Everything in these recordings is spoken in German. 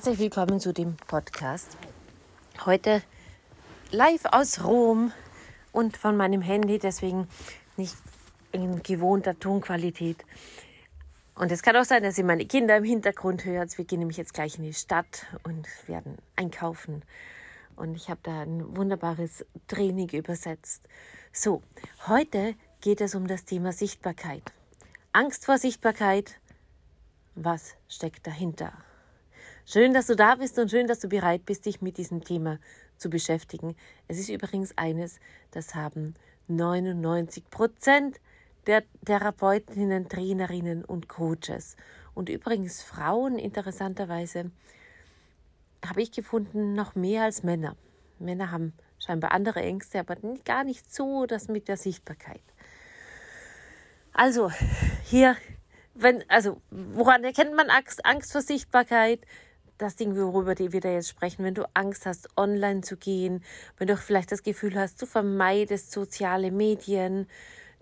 Herzlich willkommen zu dem Podcast. Heute live aus Rom und von meinem Handy, deswegen nicht in gewohnter Tonqualität. Und es kann auch sein, dass ihr meine Kinder im Hintergrund hört. Wir gehen nämlich jetzt gleich in die Stadt und werden einkaufen. Und ich habe da ein wunderbares Training übersetzt. So, heute geht es um das Thema Sichtbarkeit. Angst vor Sichtbarkeit. Was steckt dahinter? Schön, dass du da bist und schön, dass du bereit bist, dich mit diesem Thema zu beschäftigen. Es ist übrigens eines, das haben 99 Prozent der Therapeutinnen, Trainerinnen und Coaches. Und übrigens Frauen, interessanterweise, habe ich gefunden, noch mehr als Männer. Männer haben scheinbar andere Ängste, aber gar nicht so das mit der Sichtbarkeit. Also, hier, wenn, also, woran erkennt man Angst? Angst vor Sichtbarkeit? Das Ding, worüber wir da jetzt sprechen, wenn du Angst hast, online zu gehen, wenn du vielleicht das Gefühl hast, du vermeidest soziale Medien,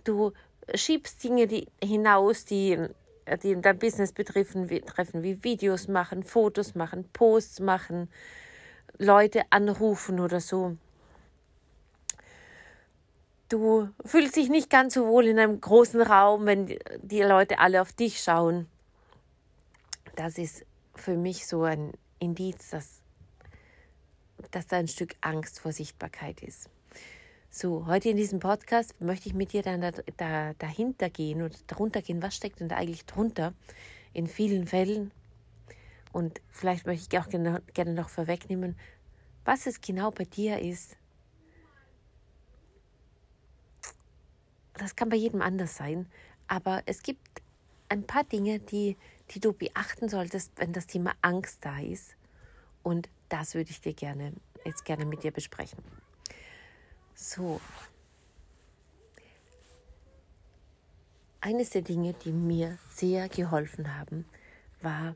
du schiebst Dinge die, hinaus, die, die dein Business betreffen, treffen, wie Videos machen, Fotos machen, Posts machen, Leute anrufen oder so. Du fühlst dich nicht ganz so wohl in einem großen Raum, wenn die Leute alle auf dich schauen. Das ist für mich so ein Indiz, dass, dass da ein Stück Angst vor Sichtbarkeit ist. So, heute in diesem Podcast möchte ich mit dir dann da, da, dahinter gehen und darunter gehen, was steckt denn da eigentlich drunter in vielen Fällen. Und vielleicht möchte ich auch gerne, gerne noch vorwegnehmen, was es genau bei dir ist. Das kann bei jedem anders sein, aber es gibt ein paar Dinge, die die du beachten solltest, wenn das Thema Angst da ist. Und das würde ich dir gerne jetzt gerne mit dir besprechen. So. Eines der Dinge, die mir sehr geholfen haben, war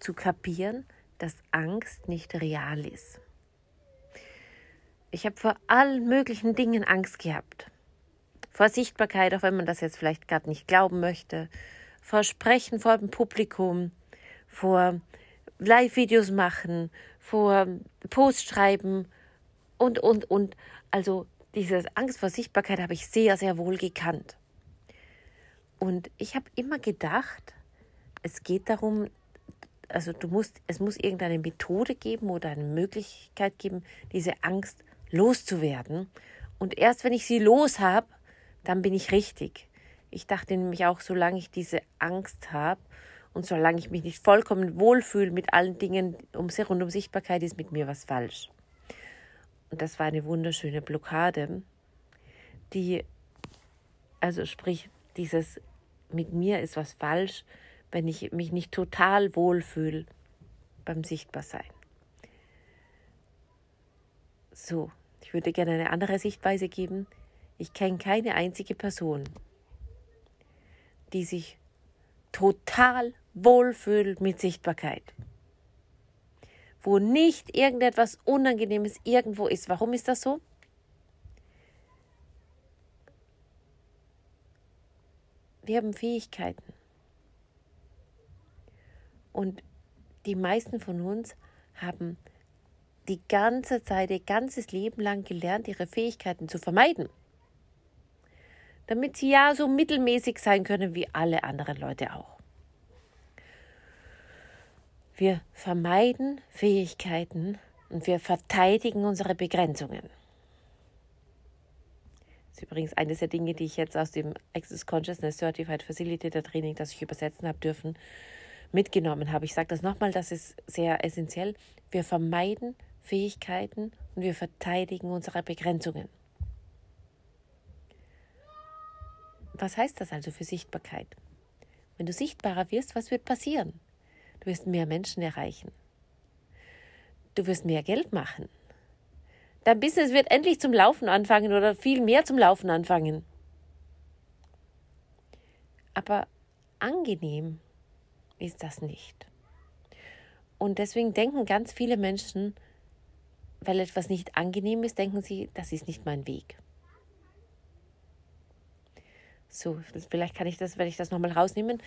zu kapieren, dass Angst nicht real ist. Ich habe vor allen möglichen Dingen Angst gehabt. Vor Sichtbarkeit, auch wenn man das jetzt vielleicht gerade nicht glauben möchte, vor Sprechen vor dem Publikum, vor Live-Videos machen, vor Post schreiben und, und, und. Also diese Angst vor Sichtbarkeit habe ich sehr, sehr wohl gekannt. Und ich habe immer gedacht, es geht darum, also du musst, es muss irgendeine Methode geben oder eine Möglichkeit geben, diese Angst loszuwerden. Und erst wenn ich sie los habe, dann bin ich richtig. Ich dachte nämlich auch, solange ich diese Angst habe und solange ich mich nicht vollkommen wohlfühle mit allen Dingen um rund um Sichtbarkeit, ist mit mir was falsch. Und das war eine wunderschöne Blockade, die, also sprich, dieses mit mir ist was falsch, wenn ich mich nicht total wohlfühle beim Sichtbarsein. So, ich würde gerne eine andere Sichtweise geben. Ich kenne keine einzige Person, die sich total wohlfühlt mit Sichtbarkeit. Wo nicht irgendetwas Unangenehmes irgendwo ist. Warum ist das so? Wir haben Fähigkeiten. Und die meisten von uns haben die ganze Zeit, ihr ganzes Leben lang gelernt, ihre Fähigkeiten zu vermeiden damit sie ja so mittelmäßig sein können wie alle anderen Leute auch. Wir vermeiden Fähigkeiten und wir verteidigen unsere Begrenzungen. Das ist übrigens eines der Dinge, die ich jetzt aus dem Access Consciousness Certified Facilitator Training, das ich übersetzen habe dürfen, mitgenommen habe. Ich sage das nochmal, das ist sehr essentiell. Wir vermeiden Fähigkeiten und wir verteidigen unsere Begrenzungen. Was heißt das also für Sichtbarkeit? Wenn du sichtbarer wirst, was wird passieren? Du wirst mehr Menschen erreichen. Du wirst mehr Geld machen. Dein Business wird endlich zum Laufen anfangen oder viel mehr zum Laufen anfangen. Aber angenehm ist das nicht. Und deswegen denken ganz viele Menschen, weil etwas nicht angenehm ist, denken sie, das ist nicht mein Weg. So, vielleicht kann ich das, werde ich das nochmal rausnehmen.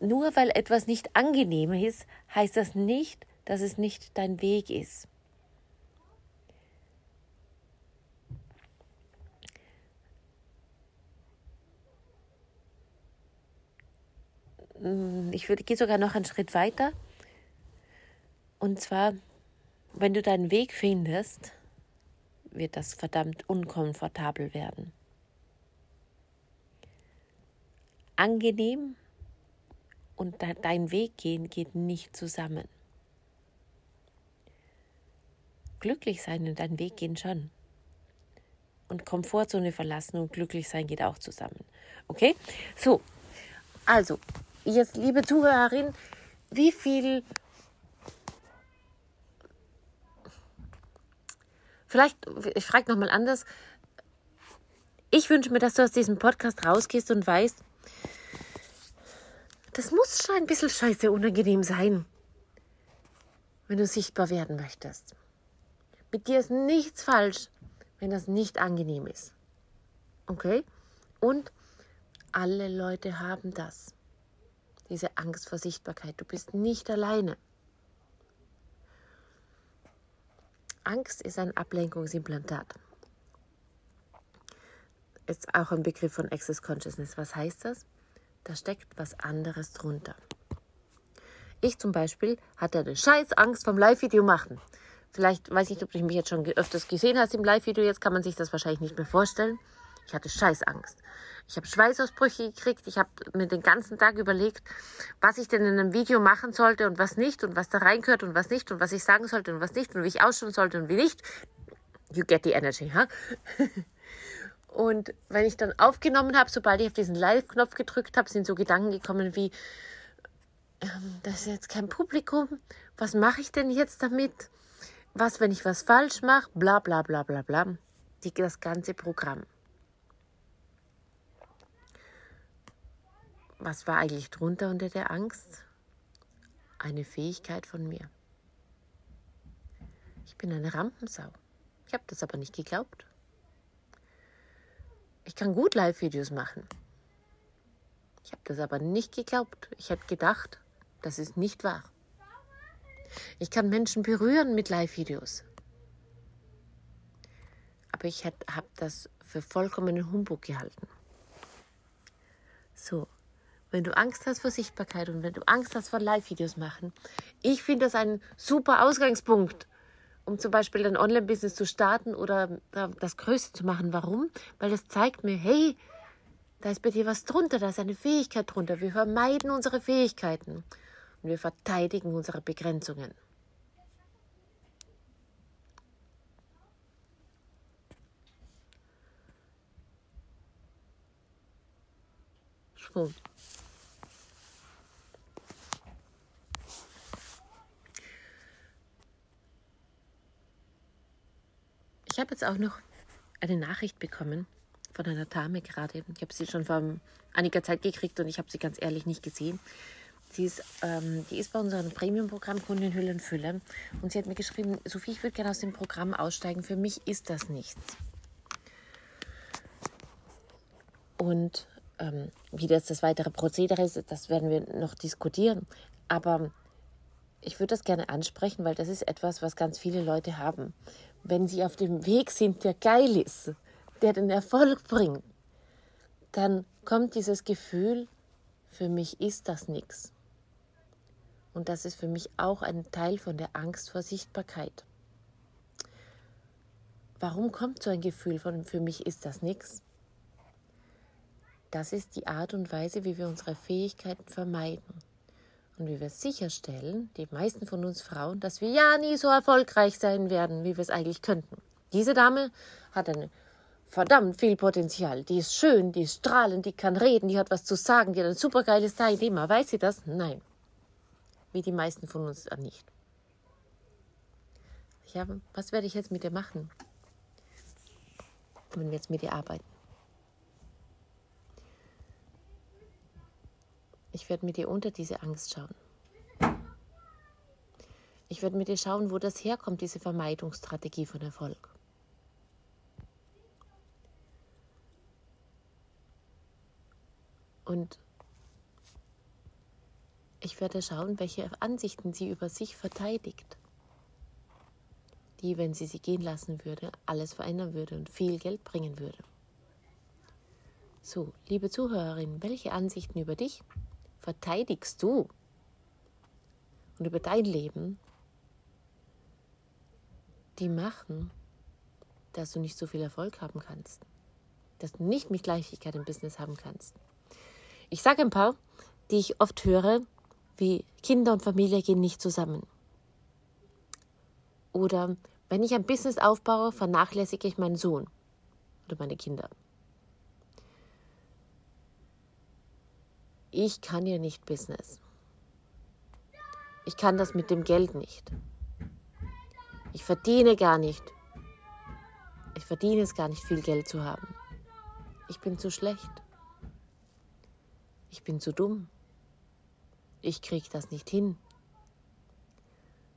Nur weil etwas nicht angenehm ist, heißt das nicht, dass es nicht dein Weg ist. Hm, ich würde, gehe sogar noch einen Schritt weiter. Und zwar, wenn du deinen Weg findest, wird das verdammt unkomfortabel werden. Angenehm und dein Weg gehen geht nicht zusammen. Glücklich sein und dein Weg gehen schon. Und Komfortzone verlassen und glücklich sein geht auch zusammen. Okay? So, also, jetzt, liebe Zuhörerin, wie viel. Vielleicht, ich frage nochmal anders. Ich wünsche mir, dass du aus diesem Podcast rausgehst und weißt, das muss schon ein bisschen scheiße unangenehm sein, wenn du sichtbar werden möchtest. Mit dir ist nichts falsch, wenn das nicht angenehm ist. Okay? Und alle Leute haben das diese Angst vor Sichtbarkeit. Du bist nicht alleine. Angst ist ein Ablenkungsimplantat. Ist auch ein Begriff von Access Consciousness. Was heißt das? Da steckt was anderes drunter. Ich zum Beispiel hatte eine scheiß Angst vom Live-Video machen. Vielleicht weiß ich, ob du mich jetzt schon öfters gesehen hast im Live-Video. Jetzt kann man sich das wahrscheinlich nicht mehr vorstellen. Ich hatte Scheißangst. Ich habe Schweißausbrüche gekriegt. Ich habe mir den ganzen Tag überlegt, was ich denn in einem Video machen sollte und was nicht und was da reingehört und was nicht und was ich sagen sollte und was nicht und wie ich ausschauen sollte und wie nicht. You get the energy? Huh? Und wenn ich dann aufgenommen habe, sobald ich auf diesen Live-Knopf gedrückt habe, sind so Gedanken gekommen wie, ähm, das ist jetzt kein Publikum, was mache ich denn jetzt damit? Was, wenn ich was falsch mache? Bla bla bla bla bla. Die, das ganze Programm. Was war eigentlich drunter unter der Angst? Eine Fähigkeit von mir. Ich bin eine Rampensau. Ich habe das aber nicht geglaubt. Ich kann gut Live-Videos machen. Ich habe das aber nicht geglaubt. Ich hätte gedacht, das ist nicht wahr. Ich kann Menschen berühren mit Live-Videos. Aber ich habe das für vollkommenen Humbug gehalten. So, wenn du Angst hast vor Sichtbarkeit und wenn du Angst hast vor Live-Videos machen, ich finde das ein super Ausgangspunkt, um zum Beispiel ein Online-Business zu starten oder das Größte zu machen. Warum? Weil das zeigt mir, hey, da ist bei dir was drunter, da ist eine Fähigkeit drunter. Wir vermeiden unsere Fähigkeiten und wir verteidigen unsere Begrenzungen. So. Ich habe jetzt auch noch eine Nachricht bekommen von einer Dame gerade. Ich habe sie schon vor einiger Zeit gekriegt und ich habe sie ganz ehrlich nicht gesehen. Sie ist, ähm, die ist bei unserem Premium-Programm Kundin Hülle und Fülle und sie hat mir geschrieben, Sophie, ich würde gerne aus dem Programm aussteigen. Für mich ist das nichts. Und ähm, wie das das weitere Prozedere ist, das werden wir noch diskutieren. Aber ich würde das gerne ansprechen, weil das ist etwas, was ganz viele Leute haben wenn sie auf dem Weg sind, der geil ist, der den Erfolg bringt, dann kommt dieses Gefühl, für mich ist das nichts. Und das ist für mich auch ein Teil von der Angst vor Sichtbarkeit. Warum kommt so ein Gefühl von für mich ist das nichts? Das ist die Art und Weise, wie wir unsere Fähigkeiten vermeiden und wie wir sicherstellen, die meisten von uns Frauen, dass wir ja nie so erfolgreich sein werden, wie wir es eigentlich könnten. Diese Dame hat ein verdammt viel Potenzial. Die ist schön, die ist strahlend, die kann reden, die hat was zu sagen, die hat ein supergeiles Thema. Weiß sie das? Nein. Wie die meisten von uns nicht. Ja, was werde ich jetzt mit ihr machen, wenn wir jetzt mit ihr arbeiten? Ich werde mit dir unter diese Angst schauen. Ich werde mit dir schauen, wo das herkommt, diese Vermeidungsstrategie von Erfolg. Und ich werde schauen, welche Ansichten sie über sich verteidigt, die, wenn sie sie gehen lassen würde, alles verändern würde und viel Geld bringen würde. So, liebe Zuhörerin, welche Ansichten über dich verteidigst du und über dein Leben, die machen, dass du nicht so viel Erfolg haben kannst, dass du nicht mit Leichtigkeit im Business haben kannst. Ich sage ein paar, die ich oft höre, wie Kinder und Familie gehen nicht zusammen. Oder wenn ich ein Business aufbaue, vernachlässige ich meinen Sohn oder meine Kinder. Ich kann ja nicht Business. Ich kann das mit dem Geld nicht. Ich verdiene gar nicht. Ich verdiene es gar nicht, viel Geld zu haben. Ich bin zu schlecht. Ich bin zu dumm. Ich kriege das nicht hin.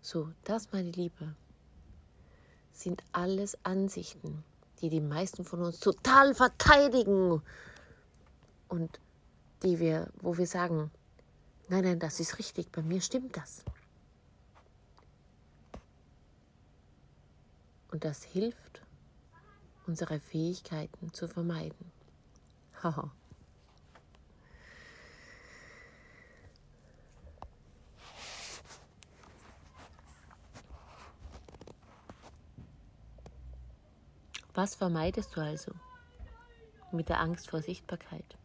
So, das, meine Liebe, sind alles Ansichten, die die meisten von uns total verteidigen und die wir, wo wir sagen, nein, nein, das ist richtig, bei mir stimmt das. Und das hilft, unsere Fähigkeiten zu vermeiden. Haha. Was vermeidest du also mit der Angst vor Sichtbarkeit?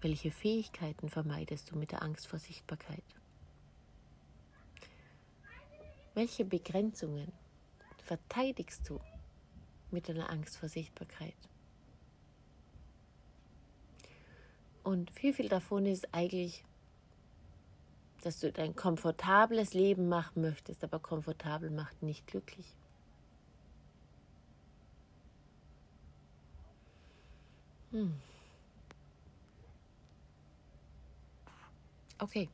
Welche Fähigkeiten vermeidest du mit der Angst vor Sichtbarkeit? Welche Begrenzungen verteidigst du mit deiner Angst vor Sichtbarkeit? Und viel, viel davon ist eigentlich, dass du dein komfortables Leben machen möchtest, aber komfortabel macht nicht glücklich. Hm. Okay.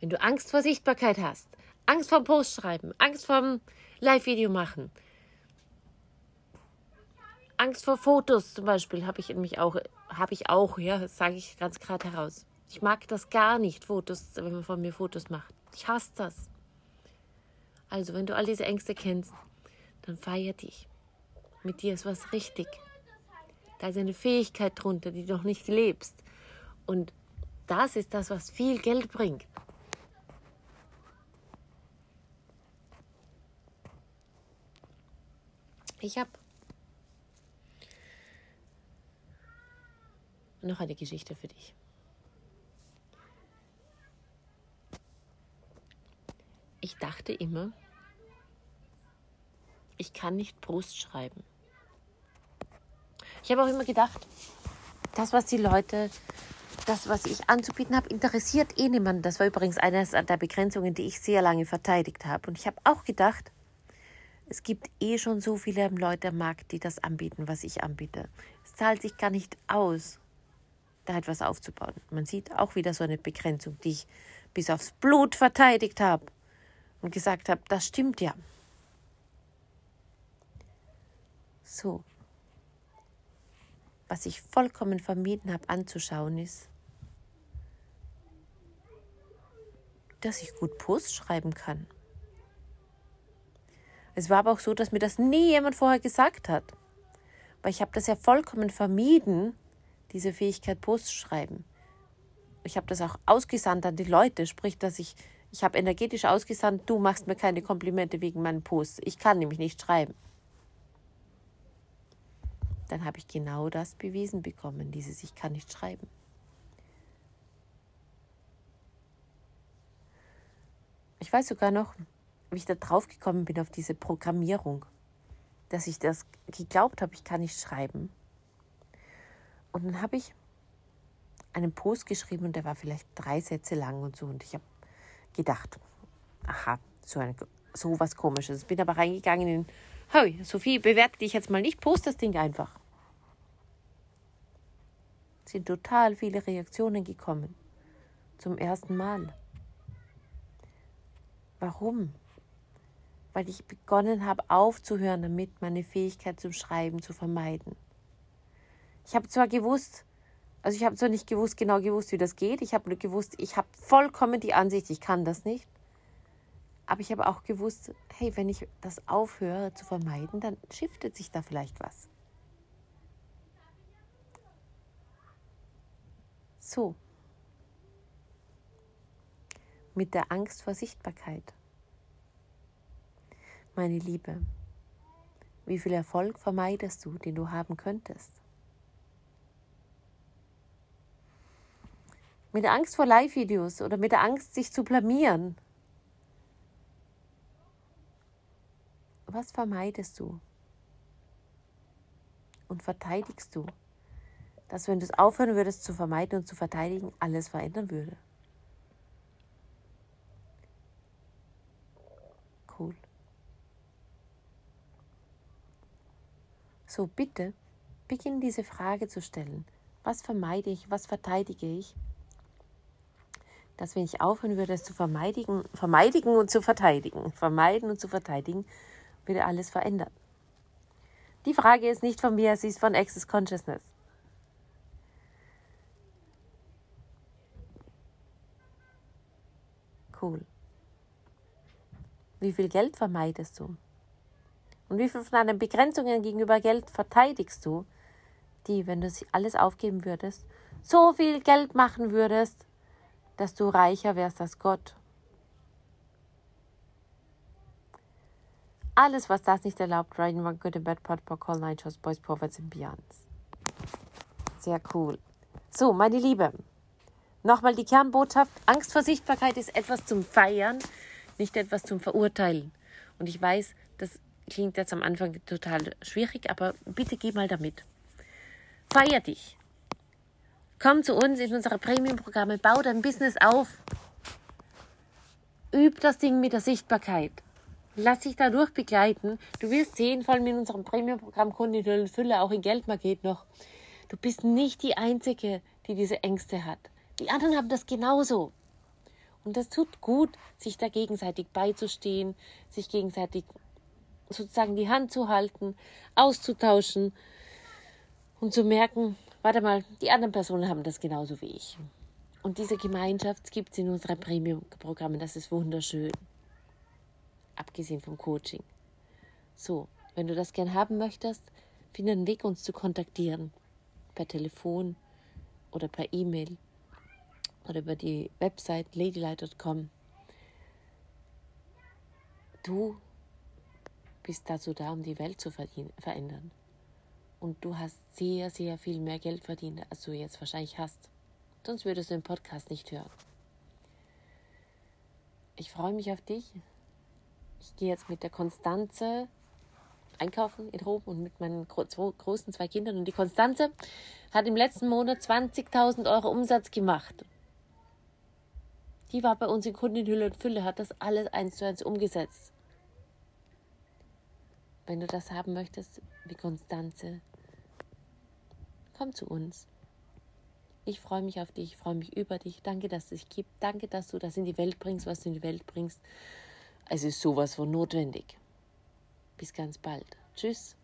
Wenn du Angst vor Sichtbarkeit hast, Angst vor Post schreiben, Angst vor Live-Video machen, Angst vor Fotos zum Beispiel habe ich in mich auch, habe ich auch, ja, sage ich ganz gerade heraus. Ich mag das gar nicht, Fotos, wenn man von mir Fotos macht. Ich hasse das. Also, wenn du all diese Ängste kennst, dann feier dich. Mit dir ist was richtig. Da ist eine Fähigkeit drunter, die du noch nicht lebst. Und das ist das, was viel Geld bringt. Ich habe noch eine Geschichte für dich. Ich dachte immer, ich kann nicht Brust schreiben. Ich habe auch immer gedacht, das, was die Leute das, was ich anzubieten habe, interessiert eh niemanden. Das war übrigens eine der Begrenzungen, die ich sehr lange verteidigt habe. Und ich habe auch gedacht, es gibt eh schon so viele Leute am Markt, die das anbieten, was ich anbiete. Es zahlt sich gar nicht aus, da etwas aufzubauen. Man sieht auch wieder so eine Begrenzung, die ich bis aufs Blut verteidigt habe und gesagt habe, das stimmt ja. So. Was ich vollkommen vermieden habe anzuschauen ist, dass ich gut Post schreiben kann. Es war aber auch so, dass mir das nie jemand vorher gesagt hat. Weil ich habe das ja vollkommen vermieden, diese Fähigkeit Post zu schreiben. Ich habe das auch ausgesandt an die Leute, sprich, dass ich, ich habe energetisch ausgesandt, du machst mir keine Komplimente wegen meinen Posts. Ich kann nämlich nicht schreiben. Dann habe ich genau das bewiesen bekommen, dieses Ich kann nicht schreiben. Weiß sogar noch, wie ich da drauf gekommen bin auf diese Programmierung, dass ich das geglaubt habe, ich kann nicht schreiben. Und dann habe ich einen Post geschrieben und der war vielleicht drei Sätze lang und so. Und ich habe gedacht, aha, so, eine, so was Komisches. Bin aber reingegangen in, hey, Sophie, bewerte dich jetzt mal nicht, post das Ding einfach. Es sind total viele Reaktionen gekommen. Zum ersten Mal. Warum? Weil ich begonnen habe aufzuhören damit, meine Fähigkeit zum Schreiben zu vermeiden. Ich habe zwar gewusst, Also ich habe so nicht gewusst, genau gewusst, wie das geht. Ich habe nur gewusst, ich habe vollkommen die Ansicht, ich kann das nicht. Aber ich habe auch gewusst, hey, wenn ich das aufhöre zu vermeiden, dann shiftet sich da vielleicht was. So. Mit der Angst vor Sichtbarkeit. Meine Liebe, wie viel Erfolg vermeidest du, den du haben könntest? Mit der Angst vor Live-Videos oder mit der Angst, sich zu blamieren. Was vermeidest du? Und verteidigst du, dass wenn du es aufhören würdest zu vermeiden und zu verteidigen, alles verändern würde? Cool. So bitte, beginn diese Frage zu stellen. Was vermeide ich, was verteidige ich? dass wenn ich aufhören würde, es zu vermeiden, vermeiden und zu verteidigen, vermeiden und zu verteidigen, würde alles verändern. Die Frage ist nicht von mir, sie ist von Access Consciousness. Cool. Wie viel Geld vermeidest du? Und wie viel von deinen Begrenzungen gegenüber Geld verteidigst du, die, wenn du alles aufgeben würdest, so viel Geld machen würdest, dass du reicher wärst als Gott. Alles, was das nicht erlaubt, Writing One Good and Bad Pot, Call Shows, Boys, Prophets and Beyonds. Sehr cool. So, meine Liebe, nochmal die Kernbotschaft. Angst vor Sichtbarkeit ist etwas zum Feiern, nicht etwas zum Verurteilen. Und ich weiß, das klingt jetzt am Anfang total schwierig, aber bitte geh mal damit. Feier dich. Komm zu uns in unsere Premium-Programme, bau dein Business auf. Üb das Ding mit der Sichtbarkeit. Lass dich dadurch begleiten. Du wirst sehen, vor allem in unserem Premium-Programm Kundin und Fülle, auch in Geldmaget noch. Du bist nicht die Einzige, die diese Ängste hat. Die anderen haben das genauso. Und das tut gut, sich da gegenseitig beizustehen, sich gegenseitig sozusagen die Hand zu halten, auszutauschen und zu merken, warte mal, die anderen Personen haben das genauso wie ich. Und diese Gemeinschaft gibt es in unseren Premium-Programmen. Das ist wunderschön. Abgesehen vom Coaching. So, wenn du das gern haben möchtest, finde einen Weg, uns zu kontaktieren. Per Telefon oder per E-Mail oder über die Website ladylight.com. Du bist dazu da, um die Welt zu verändern und du hast sehr, sehr viel mehr Geld verdient, als du jetzt wahrscheinlich hast. Sonst würdest du den Podcast nicht hören. Ich freue mich auf dich. Ich gehe jetzt mit der Konstanze einkaufen in Rom und mit meinen großen zwei Kindern. Und die Konstanze hat im letzten Monat 20.000 Euro Umsatz gemacht. Die war bei uns in Kundenhülle und Fülle, hat das alles eins zu eins umgesetzt. Wenn du das haben möchtest, wie Konstanze, Komm zu uns. Ich freue mich auf dich, ich freue mich über dich. Danke, dass es dich gibt. Danke, dass du das in die Welt bringst, was du in die Welt bringst. Es ist sowas von notwendig. Bis ganz bald. Tschüss.